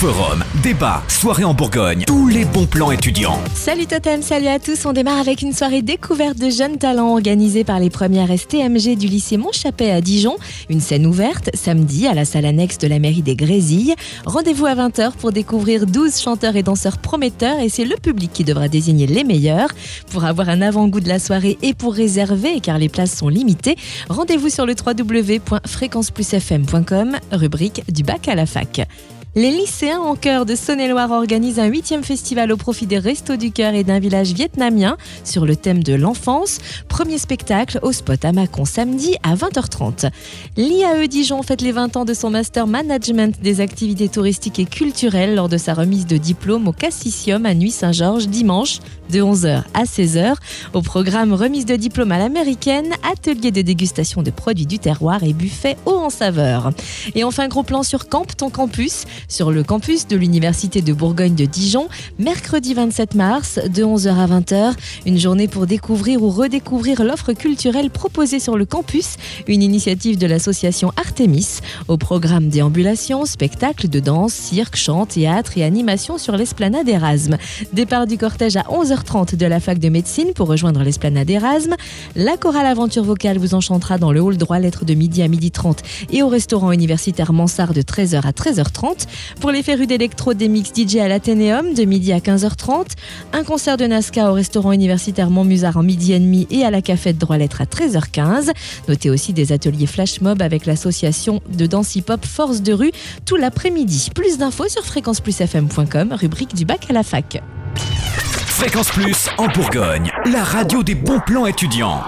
Forum, débat, soirée en Bourgogne, tous les bons plans étudiants. Salut Totem, salut à tous. On démarre avec une soirée découverte de jeunes talents organisée par les premières STMG du lycée Montchappet à Dijon. Une scène ouverte samedi à la salle annexe de la mairie des Grésilles. Rendez-vous à 20h pour découvrir 12 chanteurs et danseurs prometteurs et c'est le public qui devra désigner les meilleurs. Pour avoir un avant-goût de la soirée et pour réserver car les places sont limitées, rendez-vous sur le www.fréquenceplusfm.com, rubrique du bac à la fac. Les lycéens en cœur de Saône-et-Loire organisent un huitième festival au profit des Restos du Cœur et d'un village vietnamien sur le thème de l'enfance. Premier spectacle au spot à Mâcon samedi à 20h30. L'IAE Dijon fête les 20 ans de son master management des activités touristiques et culturelles lors de sa remise de diplôme au Cassicium à Nuit-Saint-Georges dimanche de 11h à 16h. Au programme remise de diplôme à l'américaine, atelier de dégustation de produits du terroir et buffet haut en saveur. Et enfin, gros plan sur Camp, ton campus sur le campus de l'Université de Bourgogne de Dijon, mercredi 27 mars, de 11h à 20h. Une journée pour découvrir ou redécouvrir l'offre culturelle proposée sur le campus, une initiative de l'association Artemis, au programme déambulation, spectacles de danse, cirque, chant, théâtre et animation sur l'esplanade Erasme. Départ du cortège à 11h30 de la fac de médecine pour rejoindre l'esplanade Erasme. La chorale aventure vocale vous enchantera dans le hall droit lettre de midi à midi 30 et au restaurant universitaire Mansart de 13h à 13h30. Pour les férus d'électro, des mix DJ à l'Athénéum de midi à 15h30. Un concert de Nazca au restaurant universitaire Montmusard en midi et demi et à la cafette droit lettre à 13h15. Notez aussi des ateliers flash mob avec l'association de danse hip-hop Force de rue tout l'après-midi. Plus d'infos sur fréquenceplusfm.com, rubrique du bac à la fac. Fréquence Plus en Bourgogne, la radio des bons plans étudiants.